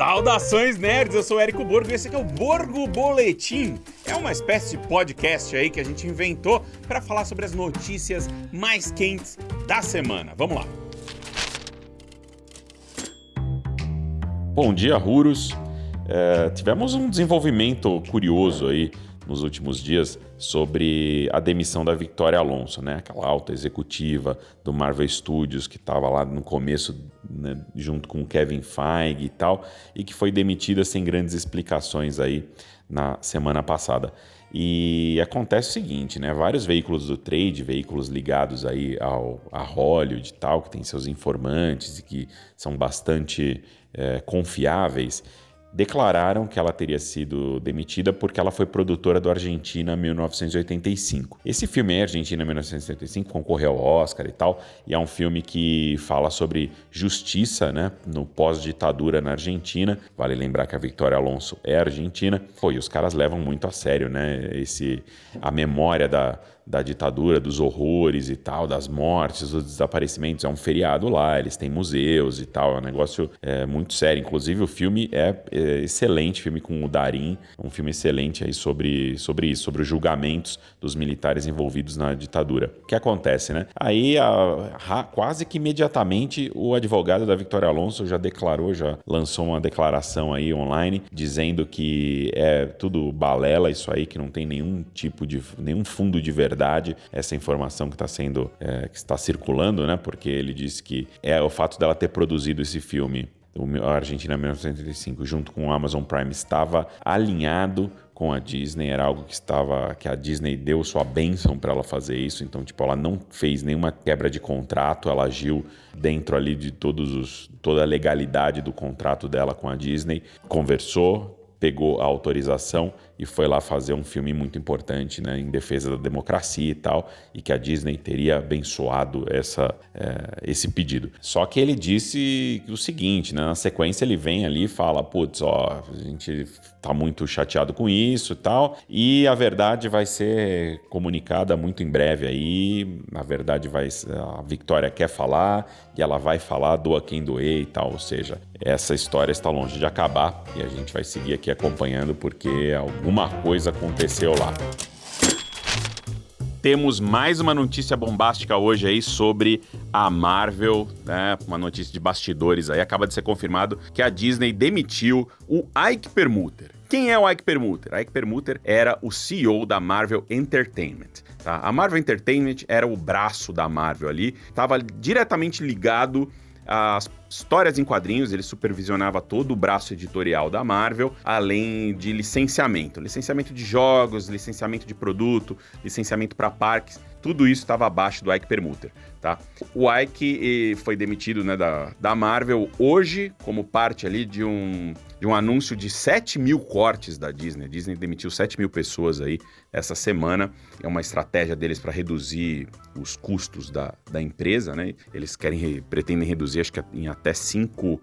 Saudações nerds, eu sou Érico Borgo e esse aqui é o Borgo Boletim. É uma espécie de podcast aí que a gente inventou para falar sobre as notícias mais quentes da semana. Vamos lá. Bom dia, Ruros. É, tivemos um desenvolvimento curioso aí nos últimos dias sobre a demissão da Victoria Alonso, né? Aquela alta executiva do Marvel Studios que estava lá no começo né, junto com o Kevin Feige e tal, e que foi demitida sem grandes explicações aí na semana passada. E acontece o seguinte, né? Vários veículos do trade, veículos ligados aí ao a Hollywood e tal, que tem seus informantes e que são bastante é, confiáveis, declararam que ela teria sido demitida porque ela foi produtora do Argentina 1985. Esse filme Argentina 1985 concorreu ao Oscar e tal, e é um filme que fala sobre justiça, né, no pós-ditadura na Argentina. Vale lembrar que a Victoria Alonso é argentina. Pô, e os caras levam muito a sério, né, esse a memória da da ditadura, dos horrores e tal, das mortes, dos desaparecimentos. É um feriado lá, eles têm museus e tal, é um negócio é, muito sério. Inclusive, o filme é, é, excelente, filme com o Darim, um filme excelente aí sobre, sobre isso, sobre os julgamentos dos militares envolvidos na ditadura. O que acontece, né? Aí, a, a, quase que imediatamente, o advogado da Vitória Alonso já declarou, já lançou uma declaração aí online, dizendo que é tudo balela isso aí, que não tem nenhum tipo de, nenhum fundo de verdade essa informação que está sendo, é, que está circulando, né? Porque ele disse que é o fato dela ter produzido esse filme a Argentina 1985 junto com o Amazon Prime estava alinhado com a Disney, era algo que estava que a Disney deu sua bênção para ela fazer isso, então tipo ela não fez nenhuma quebra de contrato, ela agiu dentro ali de todos os toda a legalidade do contrato dela com a Disney, conversou, pegou a autorização e foi lá fazer um filme muito importante né, em defesa da democracia e tal, e que a Disney teria abençoado essa, é, esse pedido. Só que ele disse o seguinte, né, na sequência ele vem ali e fala, putz, ó, a gente tá muito chateado com isso e tal, e a verdade vai ser comunicada muito em breve aí, a verdade vai, a Victoria quer falar, e ela vai falar, doa quem doer e tal, ou seja, essa história está longe de acabar, e a gente vai seguir aqui acompanhando, porque algum alguma coisa aconteceu lá. Temos mais uma notícia bombástica hoje aí sobre a Marvel, né? Uma notícia de bastidores aí. Acaba de ser confirmado que a Disney demitiu o Ike Permuter. Quem é o Ike Permuter? Ike Permuter era o CEO da Marvel Entertainment. Tá? A Marvel Entertainment era o braço da Marvel ali, estava diretamente ligado às histórias em quadrinhos, ele supervisionava todo o braço editorial da Marvel, além de licenciamento, licenciamento de jogos, licenciamento de produto, licenciamento para parques, tudo isso estava abaixo do Ike Permuter, tá? O Ike foi demitido né, da, da Marvel hoje como parte ali de um, de um anúncio de 7 mil cortes da Disney. A Disney demitiu 7 mil pessoas aí essa semana. É uma estratégia deles para reduzir os custos da, da empresa, né? Eles querem, pretendem reduzir, acho que em até 5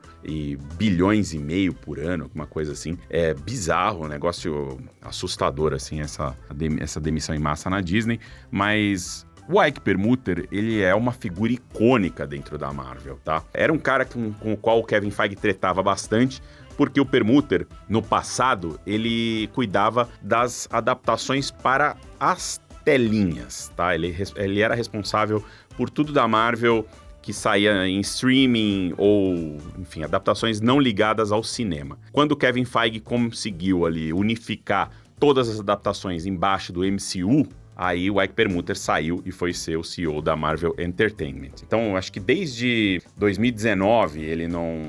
bilhões e meio por ano, alguma coisa assim. É bizarro, um negócio assustador, assim, essa, essa demissão em massa na Disney, mas o Ike Permuter, ele é uma figura icônica dentro da Marvel, tá? Era um cara com, com o qual o Kevin Feige tretava bastante, porque o Permuter, no passado, ele cuidava das adaptações para as telinhas, tá? Ele, ele era responsável por tudo da Marvel que saía em streaming ou, enfim, adaptações não ligadas ao cinema. Quando o Kevin Feige conseguiu ali unificar todas as adaptações embaixo do MCU, aí o Ike Permuter saiu e foi ser o CEO da Marvel Entertainment. Então, acho que desde 2019 ele não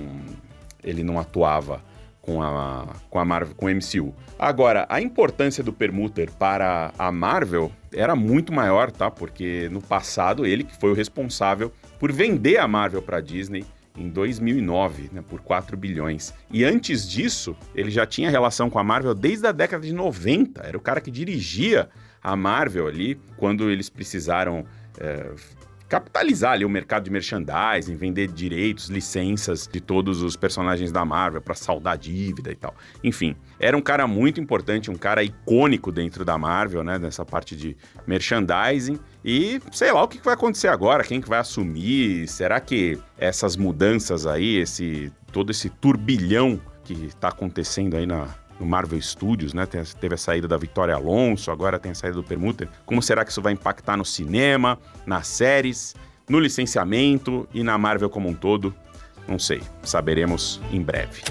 ele não atuava com a, com a Marvel, com o MCU. Agora, a importância do Permuter para a Marvel era muito maior, tá? Porque no passado ele que foi o responsável por vender a Marvel para a Disney em 2009, né, por 4 bilhões. E antes disso, ele já tinha relação com a Marvel desde a década de 90. Era o cara que dirigia a Marvel ali quando eles precisaram é, capitalizar ali o mercado de merchandising, vender direitos, licenças de todos os personagens da Marvel para saldar dívida e tal. Enfim, era um cara muito importante, um cara icônico dentro da Marvel, né, nessa parte de merchandising. E sei lá o que vai acontecer agora, quem que vai assumir? Será que essas mudanças aí, esse todo esse turbilhão que está acontecendo aí na, no Marvel Studios, né? Teve a saída da Vitória Alonso, agora tem a saída do Permuter. Como será que isso vai impactar no cinema, nas séries, no licenciamento e na Marvel como um todo? Não sei, saberemos em breve.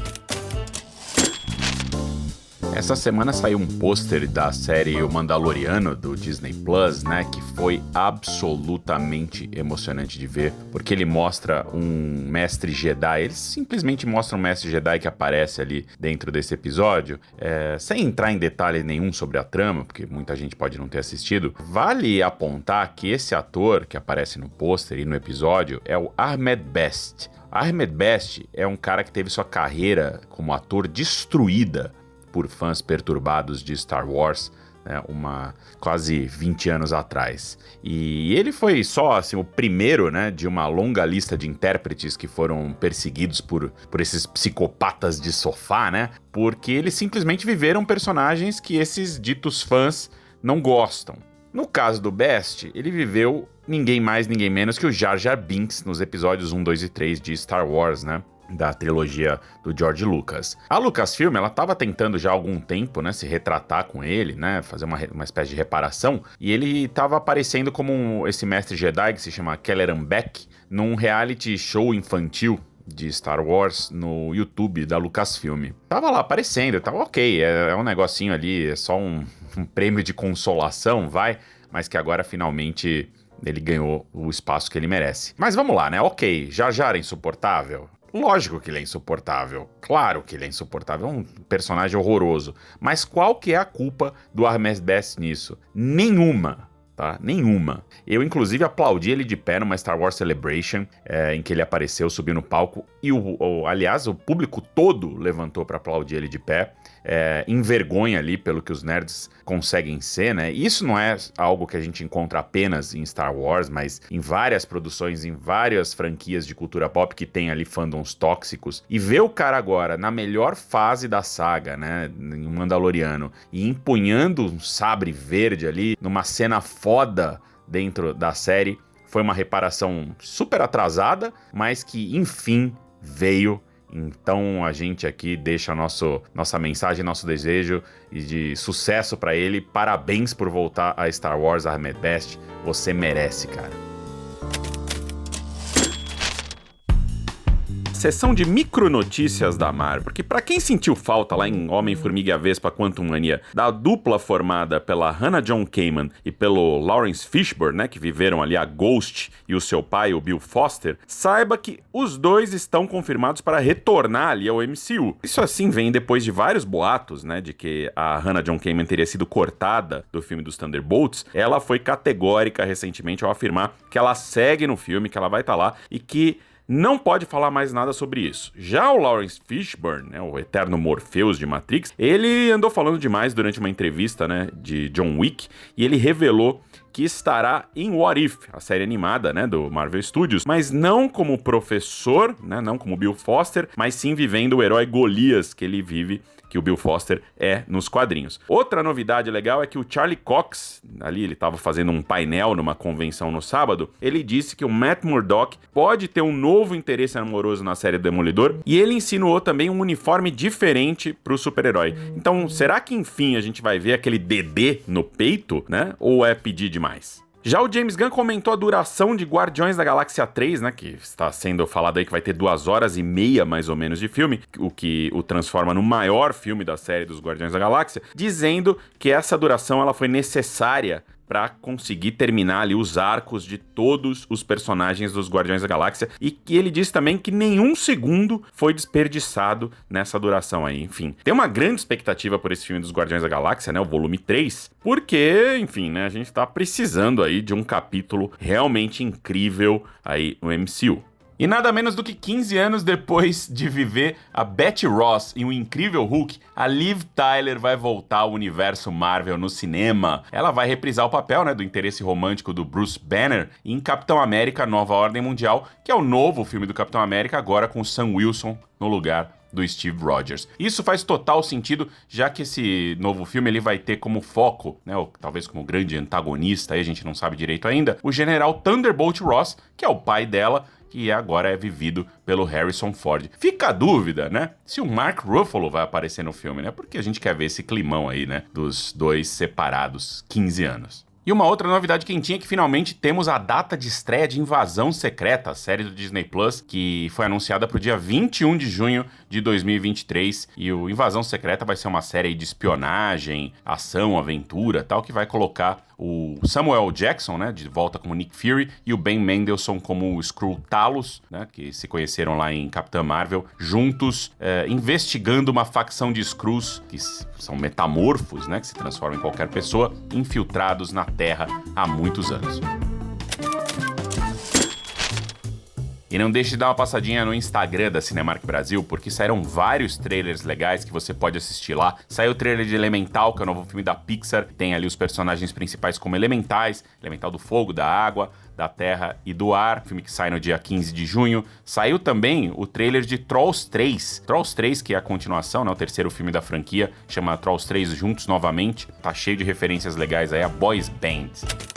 Essa semana saiu um pôster da série O Mandaloriano do Disney Plus, né? Que foi absolutamente emocionante de ver, porque ele mostra um mestre Jedi. Ele simplesmente mostra um mestre Jedi que aparece ali dentro desse episódio, é, sem entrar em detalhe nenhum sobre a trama, porque muita gente pode não ter assistido. Vale apontar que esse ator que aparece no pôster e no episódio é o Ahmed Best. Ahmed Best é um cara que teve sua carreira como ator destruída por fãs perturbados de Star Wars, né, uma quase 20 anos atrás. E ele foi só assim o primeiro, né, de uma longa lista de intérpretes que foram perseguidos por, por esses psicopatas de sofá, né? Porque eles simplesmente viveram personagens que esses ditos fãs não gostam. No caso do Best, ele viveu ninguém mais, ninguém menos que o Jar Jar Binks nos episódios 1, 2 e 3 de Star Wars, né? Da trilogia do George Lucas. A Lucasfilm, ela estava tentando já há algum tempo, né, se retratar com ele, né, fazer uma, uma espécie de reparação, e ele estava aparecendo como um, esse mestre Jedi que se chama Kelleran Beck, num reality show infantil de Star Wars no YouTube da Lucasfilm. Tava lá aparecendo, tava ok, é, é um negocinho ali, é só um, um prêmio de consolação, vai, mas que agora finalmente ele ganhou o espaço que ele merece. Mas vamos lá, né? Ok, já já era insuportável. Lógico que ele é insuportável. Claro que ele é insuportável. É um personagem horroroso. Mas qual que é a culpa do Armes Best nisso? Nenhuma. Tá? Nenhuma. Eu, inclusive, aplaudi ele de pé numa Star Wars Celebration, é, em que ele apareceu, subiu no palco, e, o, o aliás, o público todo levantou para aplaudir ele de pé é, envergonha ali pelo que os nerds conseguem ser, né? Isso não é algo que a gente encontra apenas em Star Wars, mas em várias produções, em várias franquias de cultura pop que tem ali fandoms tóxicos. E ver o cara agora na melhor fase da saga, né? Em Mandaloriano, e empunhando um sabre verde ali, numa cena foda dentro da série, foi uma reparação super atrasada, mas que enfim veio então a gente aqui deixa nosso, nossa mensagem, nosso desejo de sucesso para ele. Parabéns por voltar a Star Wars Ahmed Best. Você merece, cara. Sessão de micronotícias da Marvel, porque para quem sentiu falta lá em Homem-Formiga e a Vespa Quantum Mania, da dupla formada pela Hannah John Kamen e pelo Lawrence Fishburne, né, que viveram ali a Ghost e o seu pai, o Bill Foster, saiba que os dois estão confirmados para retornar ali ao MCU. Isso assim vem depois de vários boatos, né, de que a Hannah John Kamen teria sido cortada do filme dos Thunderbolts. Ela foi categórica recentemente ao afirmar que ela segue no filme, que ela vai estar tá lá e que não pode falar mais nada sobre isso. Já o Lawrence Fishburne, né, o eterno Morpheus de Matrix, ele andou falando demais durante uma entrevista né, de John Wick e ele revelou que estará em What If, a série animada, né, do Marvel Studios, mas não como professor, né, não como Bill Foster, mas sim vivendo o herói Golias que ele vive que o Bill Foster é nos quadrinhos. Outra novidade legal é que o Charlie Cox, ali ele estava fazendo um painel numa convenção no sábado, ele disse que o Matt Murdock pode ter um novo interesse amoroso na série Demolidor e ele insinuou também um uniforme diferente para o super-herói. Então, será que enfim a gente vai ver aquele DD no peito, né? Ou é pedir demais? Já o James Gunn comentou a duração de Guardiões da Galáxia 3, né? Que está sendo falado aí que vai ter duas horas e meia, mais ou menos, de filme, o que o transforma no maior filme da série dos Guardiões da Galáxia, dizendo que essa duração ela foi necessária para conseguir terminar ali os arcos de todos os personagens dos Guardiões da Galáxia e que ele disse também que nenhum segundo foi desperdiçado nessa duração aí. Enfim, tem uma grande expectativa por esse filme dos Guardiões da Galáxia, né, o volume 3, porque, enfim, né, a gente tá precisando aí de um capítulo realmente incrível aí no MCU. E nada menos do que 15 anos depois de viver a Betty Ross em O Incrível Hulk, a Liv Tyler vai voltar ao universo Marvel no cinema. Ela vai reprisar o papel né, do interesse romântico do Bruce Banner em Capitão América Nova Ordem Mundial, que é o novo filme do Capitão América, agora com Sam Wilson no lugar do Steve Rogers. Isso faz total sentido, já que esse novo filme ele vai ter como foco, né, ou talvez como grande antagonista, aí a gente não sabe direito ainda, o general Thunderbolt Ross, que é o pai dela que agora é vivido pelo Harrison Ford. Fica a dúvida, né? Se o Mark Ruffalo vai aparecer no filme, né? Porque a gente quer ver esse climão aí, né? Dos dois separados 15 anos. E uma outra novidade quentinha é que finalmente temos a data de estreia de Invasão Secreta, a série do Disney Plus, que foi anunciada para o dia 21 de junho de 2023. E o Invasão Secreta vai ser uma série de espionagem, ação, aventura, tal, que vai colocar o Samuel Jackson, né, de volta como Nick Fury, e o Ben Mendelsohn como o Talos, né, que se conheceram lá em Capitã Marvel, juntos é, investigando uma facção de Skrulls, que são metamorfos, né, que se transformam em qualquer pessoa, infiltrados na Terra há muitos anos. E não deixe de dar uma passadinha no Instagram da Cinemark Brasil, porque saíram vários trailers legais que você pode assistir lá. Saiu o trailer de Elemental, que é o novo filme da Pixar. Tem ali os personagens principais como elementais, Elemental do Fogo, da Água, da Terra e do Ar, filme que sai no dia 15 de junho. Saiu também o trailer de Trolls 3. Trolls 3, que é a continuação, né, o terceiro filme da franquia, chama Trolls 3 Juntos Novamente. Tá cheio de referências legais aí a Boys Band.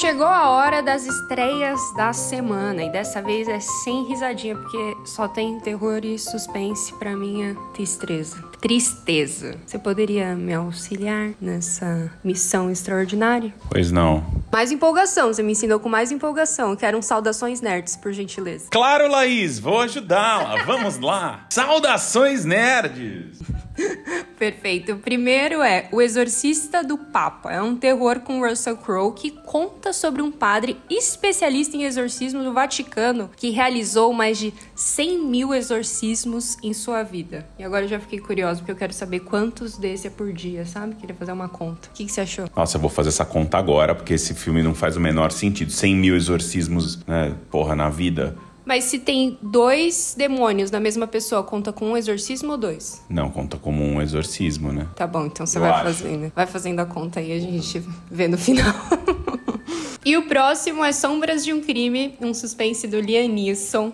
Chegou a hora das estreias da semana. E dessa vez é sem risadinha, porque só tem terror e suspense pra minha tristeza. Tristeza. Você poderia me auxiliar nessa missão extraordinária? Pois não. Mais empolgação, você me ensinou com mais empolgação. Quero um saudações nerds, por gentileza. Claro, Laís, vou ajudá-la. Vamos lá. Saudações nerds. Perfeito. O primeiro é O Exorcista do Papa. É um terror com Russell Crowe que conta sobre um padre especialista em exorcismo do Vaticano que realizou mais de 100 mil exorcismos em sua vida. E agora eu já fiquei curiosa porque eu quero saber quantos desse é por dia, sabe? Queria fazer uma conta. O que, que você achou? Nossa, eu vou fazer essa conta agora porque esse filme não faz o menor sentido. 100 mil exorcismos, né? Porra, na vida. Mas se tem dois demônios na mesma pessoa, conta com um exorcismo ou dois? Não, conta como um exorcismo, né? Tá bom, então você Eu vai acho. fazendo. Vai fazendo a conta aí, a gente vê no final. e o próximo é Sombras de um Crime, um suspense do Liam Neeson.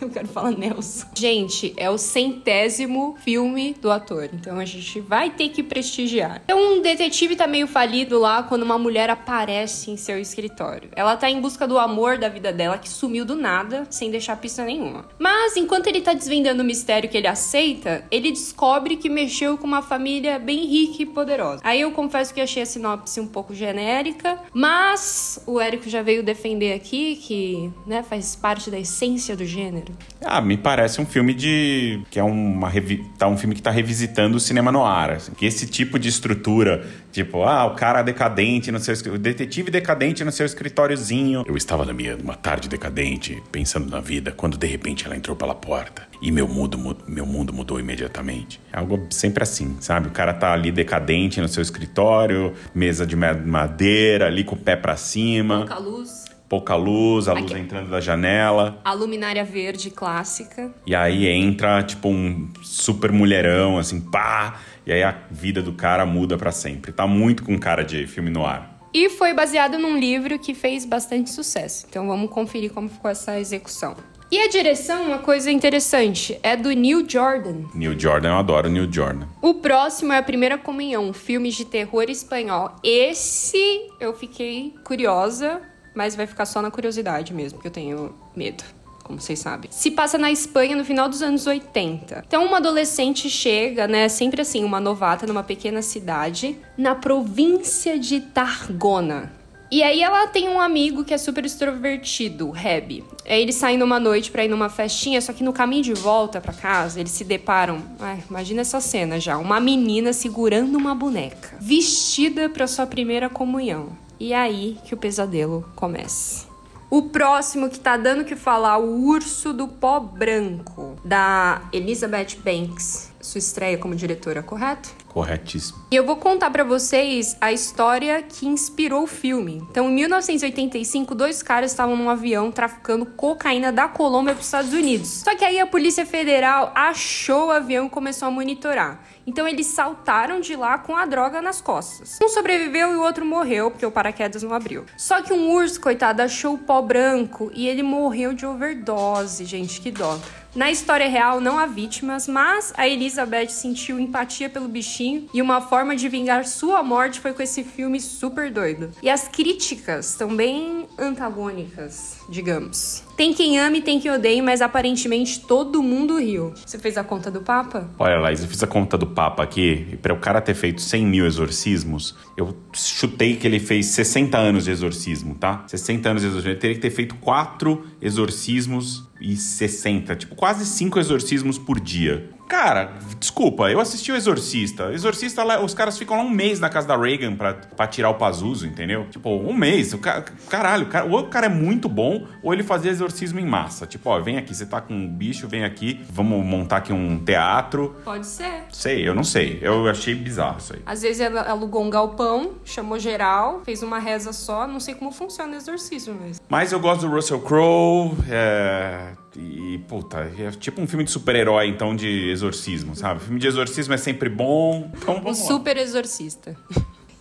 Eu quero falar Nelson. Gente, é o centésimo filme do ator. Então a gente vai ter que prestigiar. Então um detetive tá meio falido lá quando uma mulher aparece em seu escritório. Ela tá em busca do amor da vida dela, que sumiu do nada, sem deixar pista nenhuma. Mas enquanto ele tá desvendando o mistério que ele aceita, ele descobre que mexeu com uma família bem rica e poderosa. Aí eu confesso que achei a sinopse um pouco genérica, mas o Érico já veio defender aqui que, né, faz parte da essência do gênero. Ah, me parece um filme de. que é uma. revi- Tá um filme que tá revisitando o cinema no ar. Assim. Que esse tipo de estrutura, tipo, ah, o cara decadente no seu. O detetive decadente no seu escritóriozinho. Eu estava na minha uma tarde decadente, pensando na vida, quando de repente ela entrou pela porta. E meu mundo, mu- meu mundo mudou imediatamente. É algo sempre assim, sabe? O cara tá ali decadente no seu escritório, mesa de ma- madeira, ali com o pé pra cima, Pouca luz, pouca luz, a luz Aqui. entrando da janela. a luminária verde clássica. E aí entra, tipo, um super mulherão, assim, pá! E aí a vida do cara muda pra sempre. Tá muito com cara de filme no ar. E foi baseado num livro que fez bastante sucesso. Então vamos conferir como ficou essa execução. E a direção, uma coisa interessante, é do Neil Jordan. Neil Jordan, eu adoro Neil Jordan. O próximo é A Primeira Comunhão, um filme de terror espanhol. Esse eu fiquei curiosa, mas vai ficar só na curiosidade mesmo, porque eu tenho medo. Como vocês sabem. Se passa na Espanha no final dos anos 80. Então, uma adolescente chega, né? Sempre assim, uma novata numa pequena cidade, na província de Tarragona. E aí ela tem um amigo que é super extrovertido, o Reb. Aí eles saem numa noite pra ir numa festinha, só que no caminho de volta pra casa, eles se deparam. Ai, imagina essa cena já, uma menina segurando uma boneca, vestida pra sua primeira comunhão. E aí que o pesadelo começa. O próximo que tá dando que falar, o Urso do Pó Branco, da Elizabeth Banks. Sua estreia como diretora, correto? Corretíssimo. E eu vou contar pra vocês a história que inspirou o filme. Então, em 1985, dois caras estavam num avião traficando cocaína da Colômbia para os Estados Unidos. Só que aí a Polícia Federal achou o avião e começou a monitorar. Então eles saltaram de lá com a droga nas costas. Um sobreviveu e o outro morreu, porque o paraquedas não abriu. Só que um urso, coitado, achou o pó branco e ele morreu de overdose, gente, que dó. Na história real, não há vítimas, mas a Elizabeth sentiu empatia pelo bichinho e uma forma de vingar sua morte foi com esse filme super doido. E as críticas estão bem antagônicas, digamos. Tem quem ame, tem quem odeie, mas aparentemente todo mundo riu. Você fez a conta do Papa? Olha, Laís, eu fiz a conta do Papa aqui, e para o cara ter feito 100 mil exorcismos, eu chutei que ele fez 60 anos de exorcismo, tá? 60 anos de exorcismo. Ele teria que ter feito 4 exorcismos e 60, tipo, quase 5 exorcismos por dia. Cara, desculpa, eu assisti o Exorcista. Exorcista, os caras ficam lá um mês na casa da Reagan pra, pra tirar o Pazuso, entendeu? Tipo, um mês. O ca... Caralho, o cara, ou o cara é muito bom, ou ele fazia exorcismo em massa. Tipo, ó, vem aqui, você tá com um bicho, vem aqui, vamos montar aqui um teatro. Pode ser. Sei, eu não sei. Eu achei bizarro isso aí. Às vezes ela alugou um galpão, chamou geral, fez uma reza só. Não sei como funciona o exorcismo mesmo. Mas eu gosto do Russell Crowe. É e, puta, é tipo um filme de super-herói, então, de exorcismo, sabe? filme de exorcismo é sempre bom. Então, um super exorcista.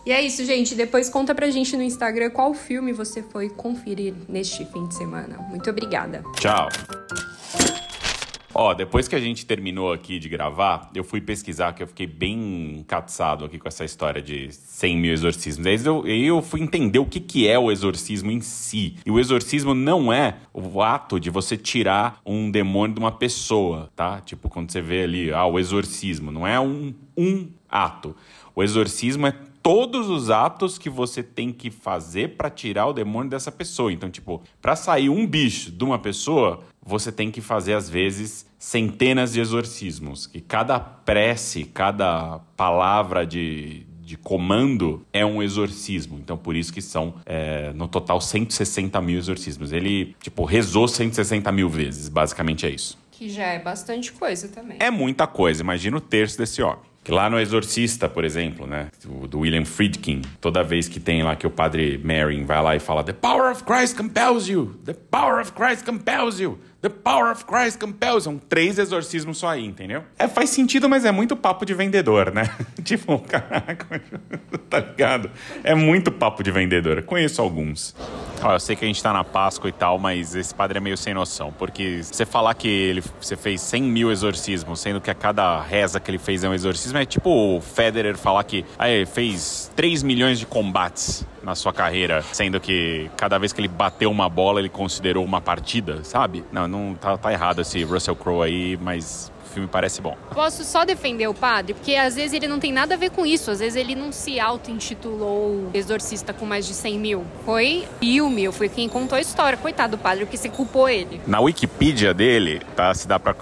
E é isso, gente. Depois conta pra gente no Instagram qual filme você foi conferir neste fim de semana. Muito obrigada. Tchau. Ó, depois que a gente terminou aqui de gravar, eu fui pesquisar, que eu fiquei bem encatsado aqui com essa história de 100 mil exorcismos. Aí eu, eu fui entender o que, que é o exorcismo em si. E o exorcismo não é o ato de você tirar um demônio de uma pessoa, tá? Tipo, quando você vê ali, ah, o exorcismo. Não é um, um ato. O exorcismo é todos os atos que você tem que fazer para tirar o demônio dessa pessoa. Então, tipo, para sair um bicho de uma pessoa, você tem que fazer às vezes centenas de exorcismos, que cada prece, cada palavra de, de comando é um exorcismo. Então, por isso que são, é, no total, 160 mil exorcismos. Ele, tipo, rezou 160 mil vezes, basicamente é isso. Que já é bastante coisa também. É muita coisa, imagina o terço desse homem. Que lá no Exorcista, por exemplo, né? Do William Friedkin, toda vez que tem lá que o padre Merrin vai lá e fala: The power of Christ compels you! The power of Christ compels you! The power of Christ compels. São três exorcismos só aí, entendeu? É, faz sentido, mas é muito papo de vendedor, né? tipo, caraca, tá ligado? É muito papo de vendedor. Conheço alguns. Ó, eu sei que a gente tá na Páscoa e tal, mas esse padre é meio sem noção. Porque você falar que ele, você fez 100 mil exorcismos, sendo que a cada reza que ele fez é um exorcismo, é tipo o Federer falar que ele fez 3 milhões de combates na sua carreira, sendo que cada vez que ele bateu uma bola, ele considerou uma partida, sabe? Não, não tá, tá errado esse Russell Crowe aí, mas o filme parece bom. Posso só defender o padre? Porque às vezes ele não tem nada a ver com isso. Às vezes ele não se auto-intitulou exorcista com mais de 100 mil. Foi filme, foi quem contou a história. Coitado do padre, o que você culpou ele. Na Wikipedia dele, tá? Se dá pra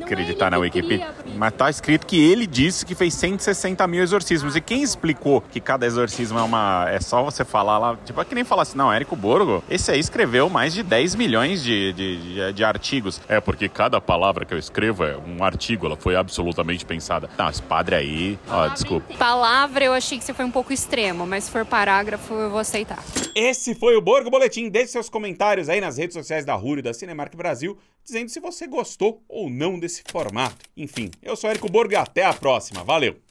acreditar é na Wikipedia. Cria, mas tá escrito que ele disse que fez 160 mil exorcismos. E quem explicou que cada exorcismo é uma. É só você falar lá. Tipo, é que nem falar assim, não, Érico Borgo, esse aí escreveu mais de 10 milhões de, de, de, de artigos. É, porque cada palavra que eu escrevo é um artigo, ela foi absolutamente pensada. Não, esse padre aí, ó, desculpa. Palavra eu achei que você foi um pouco extremo, mas se for parágrafo eu vou aceitar. Esse foi o Borgo Boletim. Deixe seus comentários aí nas redes sociais da Rúrio e da Cinemark Brasil, dizendo se você gostou ou não desse formato. Enfim, eu sou Érico Borgo e até a próxima. Valeu!